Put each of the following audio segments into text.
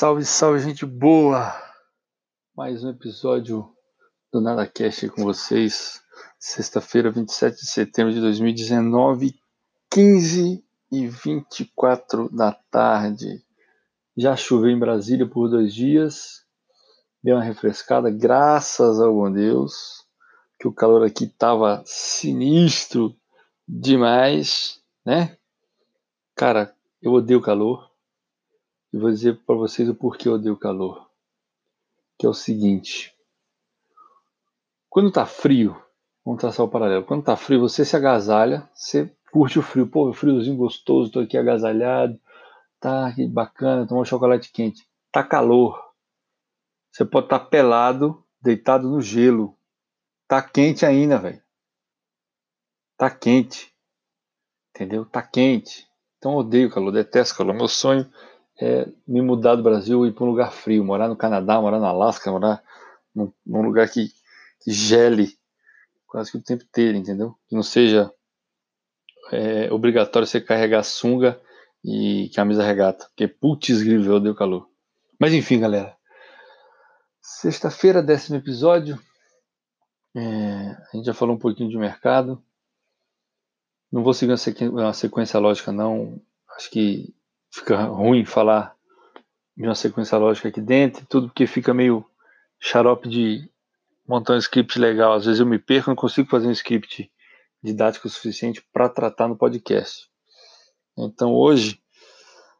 Salve, salve, gente boa! Mais um episódio do Nada Cast com vocês. Sexta-feira, 27 de setembro de 2019, 15 e 24 da tarde. Já choveu em Brasília por dois dias, deu uma refrescada, graças ao bom Deus, que o calor aqui tava sinistro demais, né? Cara, eu odeio calor e vou dizer para vocês o porquê eu odeio calor. Que é o seguinte: quando tá frio, vamos traçar o paralelo. Quando tá frio, você se agasalha, você curte o frio. Pô, friozinho gostoso, tô aqui agasalhado, tá que bacana, tomar um chocolate quente. Tá calor. Você pode estar tá pelado, deitado no gelo. Tá quente ainda, velho. Tá quente. Entendeu? Tá quente. Então odeio calor, detesto calor. Meu sonho é me mudar do Brasil e ir para um lugar frio, morar no Canadá, morar na Alasca, morar num, num lugar que, que, gele quase que o tempo inteiro, entendeu? Que não seja é, obrigatório você carregar sunga e camisa regata, porque putz griveu deu calor. Mas enfim, galera. Sexta-feira, décimo episódio. É, a gente já falou um pouquinho de mercado. Não vou seguir uma sequência lógica, não. Acho que fica ruim falar de uma sequência lógica aqui dentro, tudo porque fica meio xarope de montar um script legal. Às vezes eu me perco, não consigo fazer um script didático o suficiente para tratar no podcast. Então hoje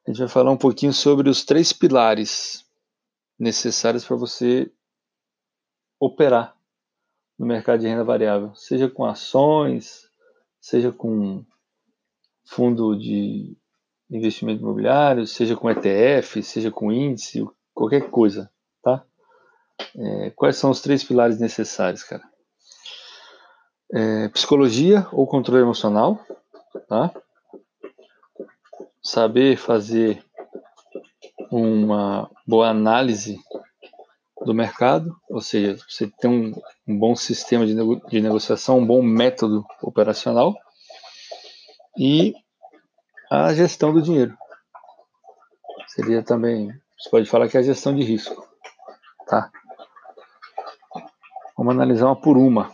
a gente vai falar um pouquinho sobre os três pilares necessários para você operar no mercado de renda variável, seja com ações, seja com fundo de investimento imobiliário, seja com ETF, seja com índice, qualquer coisa, tá? É, quais são os três pilares necessários, cara? É, psicologia ou controle emocional, tá? Saber fazer uma boa análise do mercado, ou seja, você ter um, um bom sistema de, nego de negociação, um bom método operacional e a gestão do dinheiro. Seria também, você pode falar que é a gestão de risco, tá? Vamos analisar uma por uma,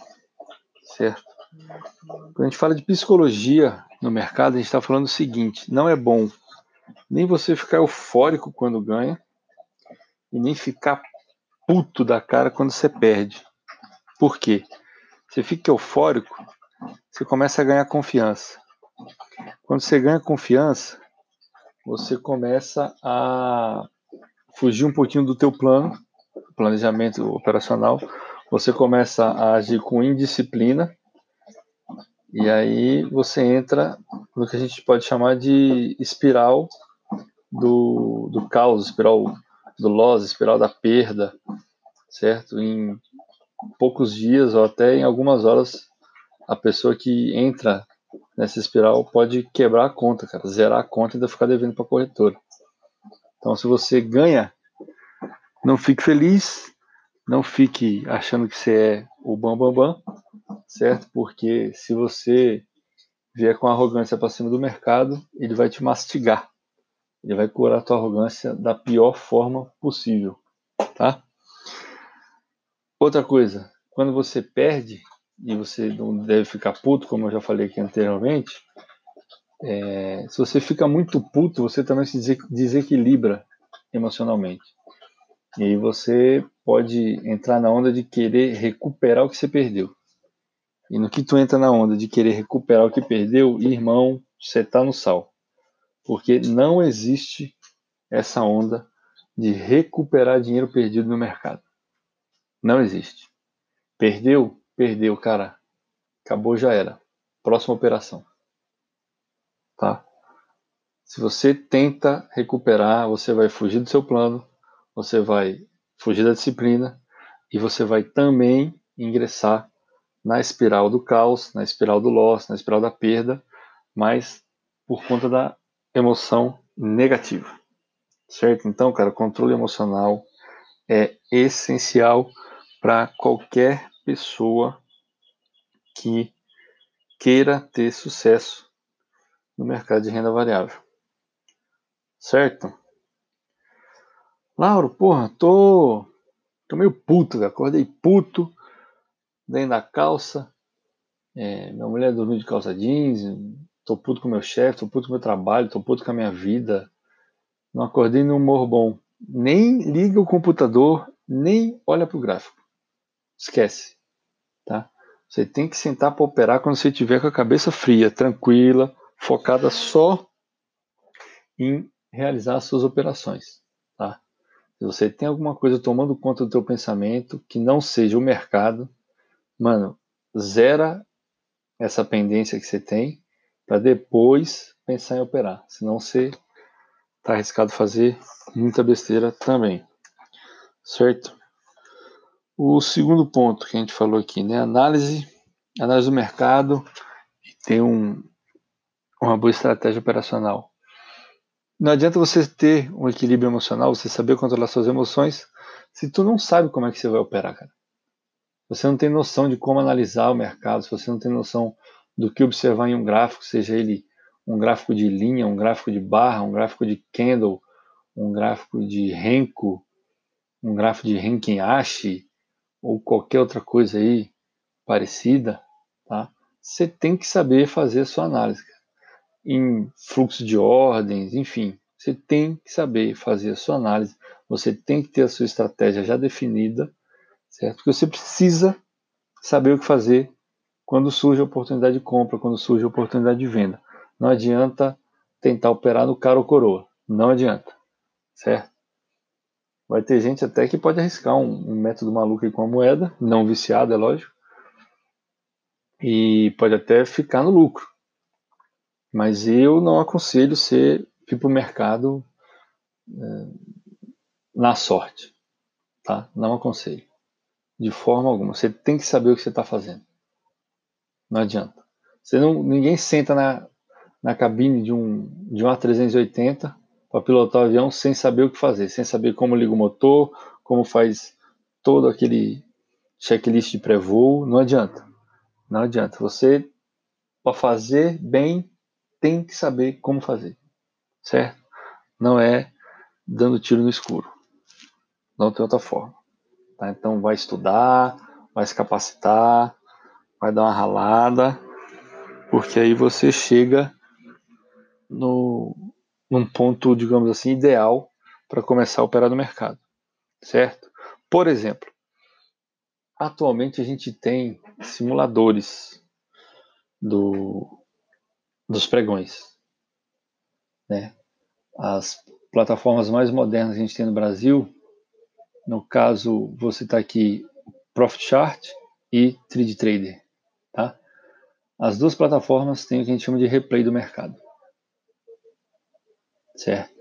certo? Quando a gente fala de psicologia no mercado, a gente está falando o seguinte: não é bom nem você ficar eufórico quando ganha e nem ficar puto da cara quando você perde. Por quê? Você fica eufórico, você começa a ganhar confiança. Quando você ganha confiança, você começa a fugir um pouquinho do teu plano, planejamento operacional, você começa a agir com indisciplina e aí você entra no que a gente pode chamar de espiral do, do caos, espiral do loss, espiral da perda, certo? Em poucos dias ou até em algumas horas, a pessoa que entra nessa espiral pode quebrar a conta, cara, zerar a conta e ainda ficar devendo para a corretora. Então, se você ganha, não fique feliz, não fique achando que você é o bambambam, bam, bam, certo? Porque se você vier com arrogância para cima do mercado, ele vai te mastigar. Ele vai curar a tua arrogância da pior forma possível, tá? Outra coisa, quando você perde, e você não deve ficar puto, como eu já falei aqui anteriormente, é, se você fica muito puto, você também se desequilibra emocionalmente. E aí você pode entrar na onda de querer recuperar o que você perdeu. E no que tu entra na onda de querer recuperar o que perdeu, irmão, você tá no sal. Porque não existe essa onda de recuperar dinheiro perdido no mercado. Não existe. Perdeu? Perdeu, cara. Acabou, já era. Próxima operação. Tá? Se você tenta recuperar, você vai fugir do seu plano, você vai fugir da disciplina e você vai também ingressar na espiral do caos, na espiral do loss, na espiral da perda, mas por conta da emoção negativa. Certo? Então, cara, controle emocional é essencial para qualquer pessoa que queira ter sucesso no mercado de renda variável. Certo? Lauro, porra, tô, tô meio puto, acordei puto, dentro da calça, é, minha mulher dormiu de calça jeans, tô puto com meu chefe, tô puto com meu trabalho, tô puto com a minha vida, não acordei no humor bom. Nem liga o computador, nem olha pro gráfico. Esquece, tá? Você tem que sentar para operar quando você estiver com a cabeça fria, tranquila, focada só em realizar as suas operações, tá? Se você tem alguma coisa tomando conta do teu pensamento que não seja o mercado, mano, zera essa pendência que você tem para depois pensar em operar. Senão você tá arriscado fazer muita besteira também. Certo? O segundo ponto que a gente falou aqui, né? Análise, análise do mercado e ter um, uma boa estratégia operacional. Não adianta você ter um equilíbrio emocional, você saber controlar suas emoções, se tu não sabe como é que você vai operar, cara. Você não tem noção de como analisar o mercado, se você não tem noção do que observar em um gráfico, seja ele um gráfico de linha, um gráfico de barra, um gráfico de candle, um gráfico de Renko, um gráfico de Renkin Ashi ou qualquer outra coisa aí parecida, tá? Você tem que saber fazer a sua análise em fluxo de ordens, enfim, você tem que saber fazer a sua análise, você tem que ter a sua estratégia já definida, certo? Porque você precisa saber o que fazer quando surge a oportunidade de compra, quando surge a oportunidade de venda. Não adianta tentar operar no cara ou coroa, não adianta, certo? Vai ter gente até que pode arriscar um, um método maluco aí com a moeda, não viciado, é lógico, e pode até ficar no lucro, mas eu não aconselho você ir para o mercado é, na sorte. Tá? Não aconselho. De forma alguma. Você tem que saber o que você está fazendo. Não adianta. Você não, ninguém senta na, na cabine de um, de um A380 para pilotar o avião sem saber o que fazer, sem saber como liga o motor, como faz todo aquele checklist de pré-voo. Não adianta. Não adianta. Você, para fazer bem, tem que saber como fazer, certo? Não é dando tiro no escuro. Não tem outra forma. Tá? Então vai estudar, vai se capacitar, vai dar uma ralada, porque aí você chega no, num ponto, digamos assim, ideal para começar a operar no mercado, certo? Por exemplo, atualmente a gente tem simuladores do dos pregões. Né? As plataformas mais modernas que a gente tem no Brasil, no caso, vou citar aqui Profit Chart e Trade Trader. Tá? As duas plataformas têm o que a gente chama de replay do mercado. Certo?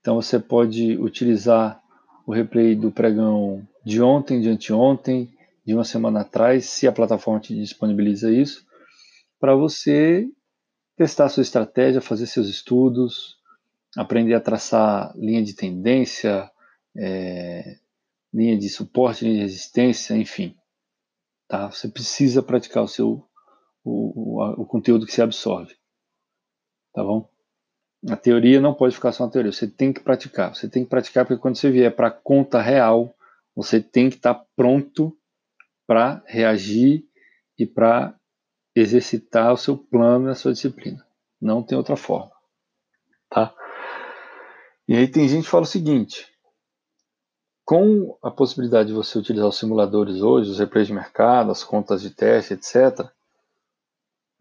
Então você pode utilizar o replay do pregão de ontem, de anteontem, de uma semana atrás, se a plataforma te disponibiliza isso, para você testar sua estratégia, fazer seus estudos, aprender a traçar linha de tendência, é, linha de suporte, linha de resistência, enfim. Tá? Você precisa praticar o seu o, o, o conteúdo que se absorve. Tá bom? A teoria não pode ficar só na teoria, você tem que praticar. Você tem que praticar porque quando você vier para a conta real, você tem que estar tá pronto para reagir e para exercitar o seu plano e a sua disciplina. Não tem outra forma. Tá? E aí tem gente que fala o seguinte: com a possibilidade de você utilizar os simuladores hoje, os replays de mercado, as contas de teste, etc.,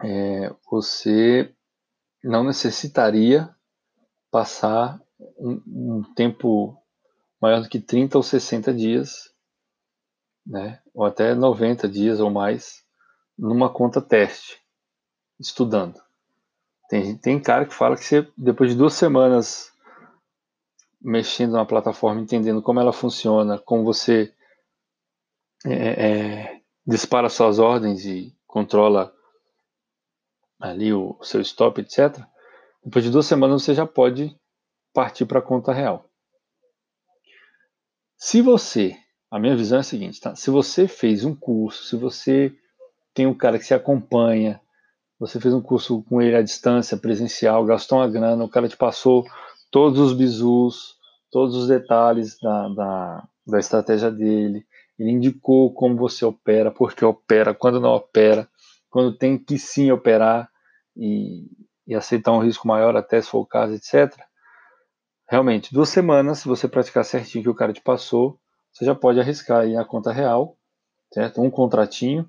é, você não necessitaria passar um, um, tempo maior do que 30 ou 60 dias, né, ou até 90 dias ou mais, numa conta teste, estudando. Tem, tem cara que fala que você, depois de duas semanas mexendo na plataforma, entendendo como ela funciona, como você é, é, dispara suas ordens e controla ali o, o seu stop, etc. Depois de duas semanas você já pode partir para a conta real. Se você, a minha visão é a seguinte, tá? Se você fez um curso, se você tem um cara que se acompanha, você fez um curso com ele à distância, presencial, gastou uma grana, o cara te passou todos os bizus, todos os detalhes da, da, da estratégia dele, ele indicou como você opera, por que opera, quando não opera, quando tem que sim operar e, e aceitar um risco maior até se for o caso, etc. Realmente, duas semanas, se você praticar certinho que o cara te passou, você já pode arriscar aí a conta real, certo? Um contratinho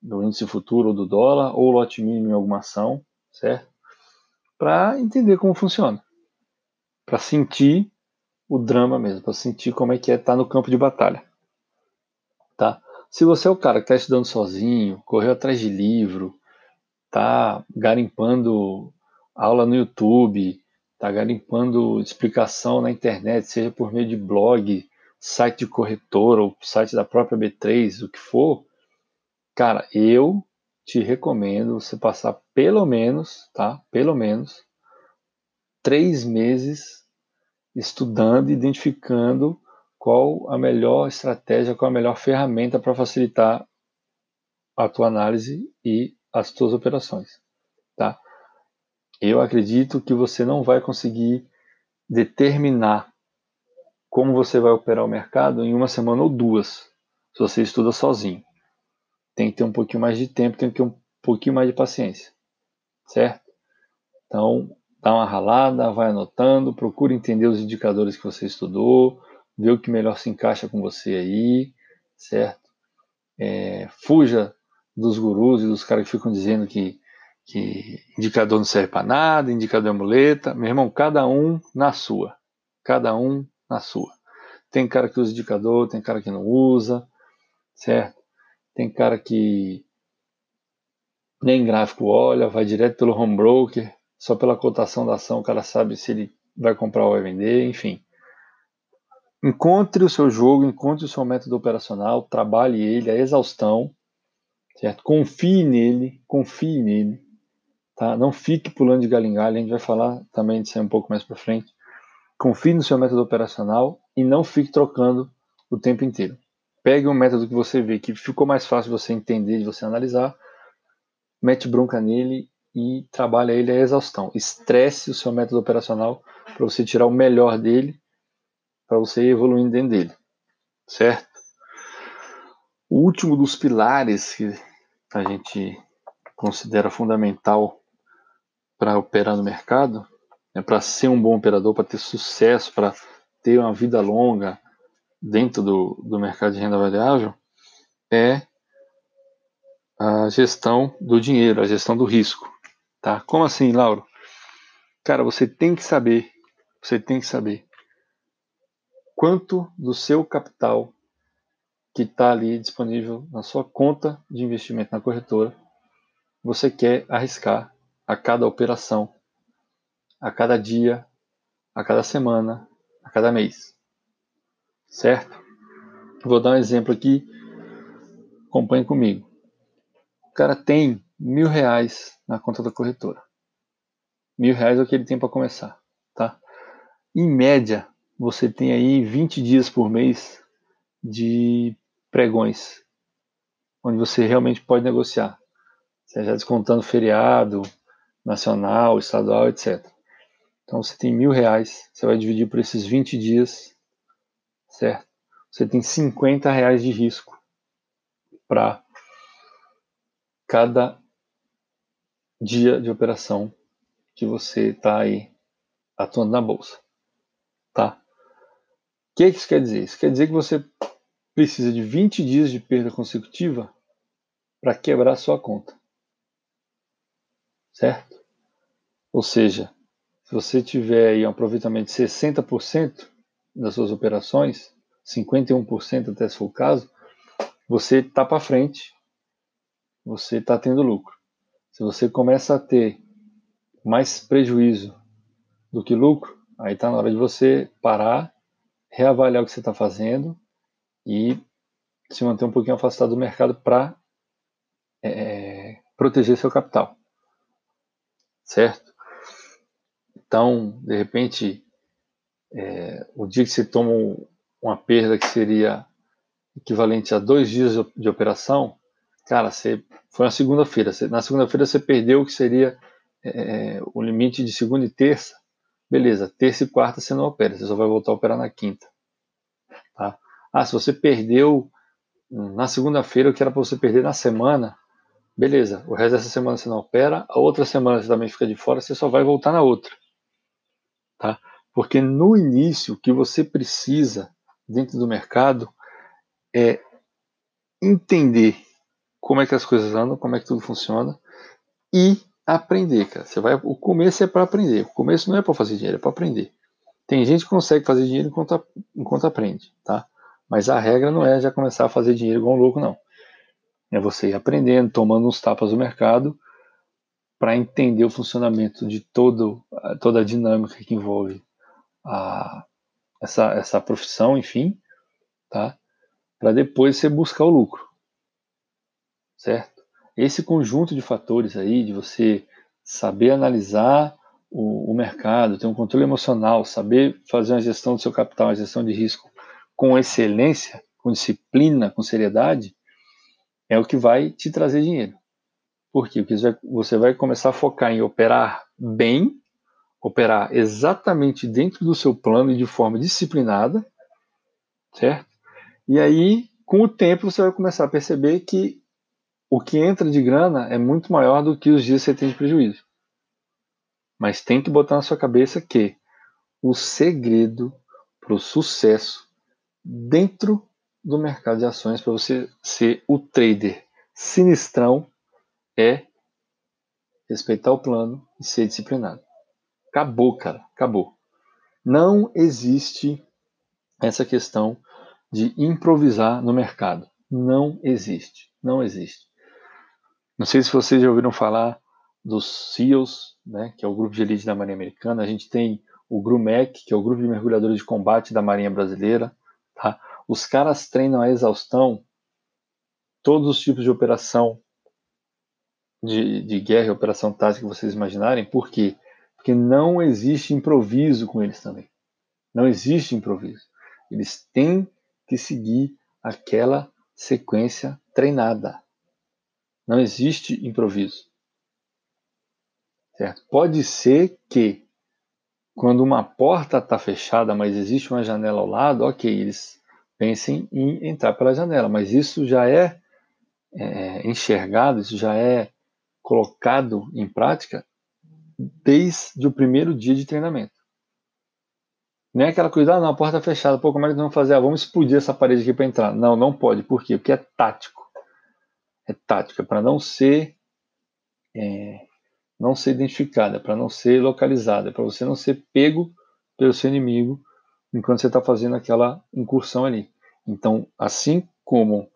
do índice futuro ou do dólar, ou lote mínimo em alguma ação, certo? Para entender como funciona. Para sentir o drama mesmo, para sentir como é que é estar tá no campo de batalha. Tá? Se você é o cara que está estudando sozinho, correu atrás de livro, tá garimpando aula no YouTube, tá garimpando explicação na internet, seja por meio de blog, site de corretora ou site da própria B3, o que for, cara, eu te recomendo você passar pelo menos, tá? Pelo menos três meses estudando, identificando qual a melhor estratégia, qual a melhor ferramenta para facilitar a tua análise e as tuas operações, tá? Eu acredito que você não vai conseguir determinar como você vai operar o mercado em uma semana ou duas, se você estuda sozinho. Tem que ter um pouquinho mais de tempo, tem que ter um pouquinho mais de paciência, certo? Então, dá uma ralada, vai anotando, procura entender os indicadores que você estudou, ver o que melhor se encaixa com você aí, certo? É, fuja dos gurus e dos caras que ficam dizendo que, que indicador não serve para nada, indicador é muleta. Meu irmão, cada um na sua. Cada um na sua. Tem cara que usa indicador, tem cara que não usa, certo? Tem cara que nem gráfico olha, vai direto pelo home broker, só pela cotação da ação o cara sabe se ele vai comprar ou vai vender, enfim. Encontre o seu jogo, encontre o seu método operacional, trabalhe ele a exaustão, certo? Confie nele, confie nele, tá? Não fique pulando de galho a gente vai falar também disso um pouco mais para frente. Confie no seu método operacional e não fique trocando o tempo inteiro. Pegue um método que você vê que ficou mais fácil de você entender, de você analisar, mete bronca nele e trabalha ele a exaustão. Estresse o seu método operacional para você tirar o melhor dele, para você ir evoluindo dentro dele. Certo? O último dos pilares que a gente considera fundamental para operar no mercado né, para ser um bom operador, para ter sucesso, para ter uma vida longa dentro do, do mercado de renda variável, é a gestão do dinheiro, a gestão do risco. Tá? Como assim, Lauro? Cara, você tem que saber, você tem que saber quanto do seu capital que está ali disponível na sua conta de investimento na corretora você quer arriscar a cada operação a cada dia, a cada semana, a cada mês. Certo? Vou dar um exemplo aqui. Acompanhe comigo. O cara tem mil reais na conta da corretora. Mil reais é o que ele tem para começar. Tá? Em média, você tem aí 20 dias por mês de pregões, onde você realmente pode negociar, seja descontando feriado, nacional, estadual, etc. Então você tem mil reais, você vai dividir por esses 20 dias, certo? Você tem 50 reais de risco para cada dia de operação que você está aí atuando na bolsa, tá? O que isso quer dizer? Isso quer dizer que você precisa de 20 dias de perda consecutiva para quebrar sua conta, certo? Ou seja, se você tiver aí um aproveitamento de 60% das suas operações, 51% até se for o caso, você está para frente, você está tendo lucro. Se você começa a ter mais prejuízo do que lucro, aí está na hora de você parar, reavaliar o que você está fazendo e se manter um pouquinho afastado do mercado para é, proteger seu capital. Certo? Então, de repente, é, o dia que você toma uma perda que seria equivalente a dois dias de operação, cara, você foi na segunda-feira. Na segunda-feira você perdeu o que seria é, o limite de segunda e terça beleza, terça e quarta você não opera, você só vai voltar a operar na quinta. Tá? Ah, se você perdeu na segunda-feira o que era para você perder na semana, beleza, o resto dessa semana você não opera, a outra semana você também fica de fora, você só vai voltar na outra. Tá? Porque no início, o que você precisa dentro do mercado é entender como é que as coisas andam, como é que tudo funciona e aprender, cara. Você vai, o começo é para aprender. O começo não é para fazer dinheiro, é para aprender. Tem gente que consegue fazer dinheiro enquanto, enquanto aprende, tá? Mas a regra não é já começar a fazer dinheiro igual um louco, não. É você ir aprendendo, tomando uns tapas do mercado para entender o funcionamento de todo, toda a dinâmica que envolve a, essa, essa profissão, enfim, tá? Para depois você buscar o lucro, certo? Esse conjunto de fatores aí, de você saber analisar o, o mercado, ter um controle emocional, saber fazer uma gestão do seu capital, uma gestão de risco com excelência, com disciplina, com seriedade, é o que vai te trazer dinheiro. Por quê? Porque você vai começar a focar em operar bem operar exatamente dentro do seu plano e de forma disciplinada, certo? E aí, com o tempo, você vai começar a perceber que o que entra de grana é muito maior do que os dias que você tem de prejuízo. Mas tem que botar na sua cabeça que o segredo para o sucesso dentro do mercado de ações, para você ser o trader sinistrão, é respeitar o plano e ser disciplinado. Acabou, cara, acabou. Não existe essa questão de improvisar no mercado. Não existe, não existe. Não sei se vocês já ouviram falar dos SEALs, né, que é o grupo de elite da Marinha Americana. A gente tem o GRUMEC, que é o grupo de mergulhadores de combate da Marinha Brasileira. Tá? Os caras treinam a exaustão todos os tipos de operação de, de guerra e operação tática que vocês imaginarem. Por quê? Porque não existe improviso com eles também. Não existe improviso. Eles têm que seguir aquela sequência treinada. Não existe improviso. Certo? Pode ser que quando uma porta está fechada, mas existe uma janela ao lado, ok, eles pensem em entrar pela janela, mas isso já é, é enxergado, isso já é colocado em prática desde o primeiro dia de treinamento. Nem é aquela coisa, ah, não, a porta é fechada, pô, como é que nós vamos fazer? Ah, vamos explodir essa parede aqui para entrar. Não, não pode. Por quê? Porque é tático. É tático, é para não ser é, não ser identificada, para não ser localizada, para você não ser pego pelo seu inimigo enquanto você está fazendo aquela incursão ali. Então, assim como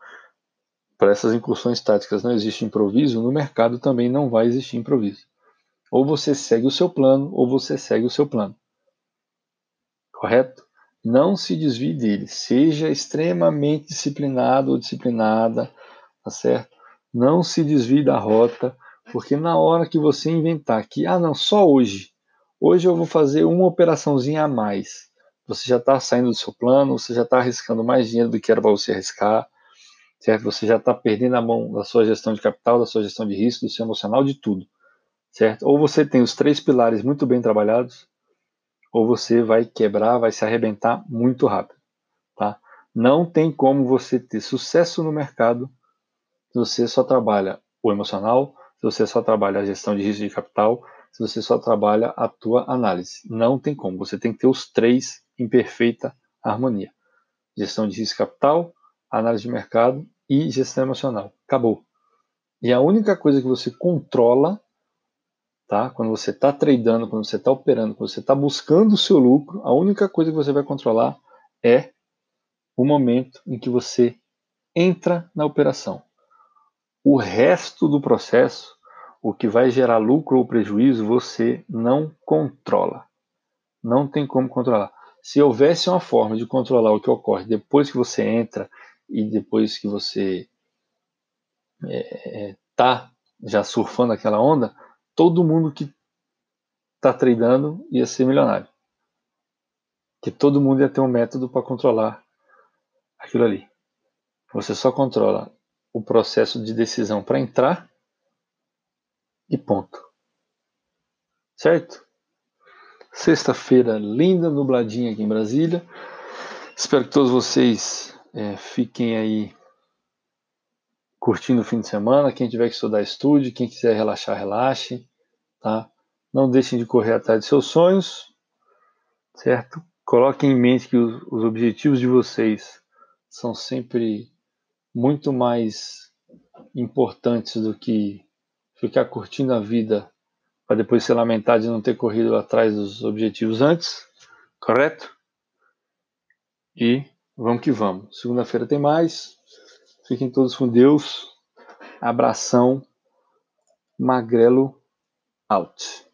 para essas incursões táticas não existe improviso, no mercado também não vai existir improviso. Ou você segue o seu plano, ou você segue o seu plano. Correto? Não se desvie dele. Seja extremamente disciplinado ou disciplinada, tá certo? Não se desvie da rota, porque na hora que você inventar que, ah, não, só hoje, hoje eu vou fazer uma operaçãozinha a mais, você já está saindo do seu plano, você já está arriscando mais dinheiro do que era para você arriscar, certo? Você já está perdendo a mão da sua gestão de capital, da sua gestão de risco, do seu emocional, de tudo certo? Ou você tem os três pilares muito bem trabalhados, ou você vai quebrar, vai se arrebentar muito rápido, tá? Não tem como você ter sucesso no mercado se você só trabalha o emocional, se você só trabalha a gestão de risco de capital, se você só trabalha a tua análise. Não tem como. Você tem que ter os três em perfeita harmonia. Gestão de risco de capital, análise de mercado e gestão emocional. Acabou. E a única coisa que você controla tá? Quando você está tradando, quando você está operando, quando você está buscando o seu lucro, a única coisa que você vai controlar é o momento em que você entra na operação. O resto do processo, o que vai gerar lucro ou prejuízo, você não controla. Não tem como controlar. Se houvesse uma forma de controlar o que ocorre depois que você entra e depois que você está é, é, tá já surfando aquela onda, todo mundo que está tradando ia ser milionário. Que todo mundo ia ter um método para controlar aquilo ali. Você só controla o processo de decisão para entrar e ponto. Certo? Sexta-feira linda, nubladinha aqui em Brasília. Espero que todos vocês é, fiquem aí curtindo o fim de semana. Quem tiver que estudar, estude. Quem quiser relaxar, relaxe. Tá? Não deixem de correr atrás de seus sonhos, certo? Coloquem em mente que os, os objetivos de vocês são sempre muito mais importantes do que ficar curtindo a vida para depois se lamentar de não ter corrido atrás dos objetivos antes, correto? E vamos que vamos. Segunda-feira tem mais. Fiquem todos com Deus. Abração. Magrelo out.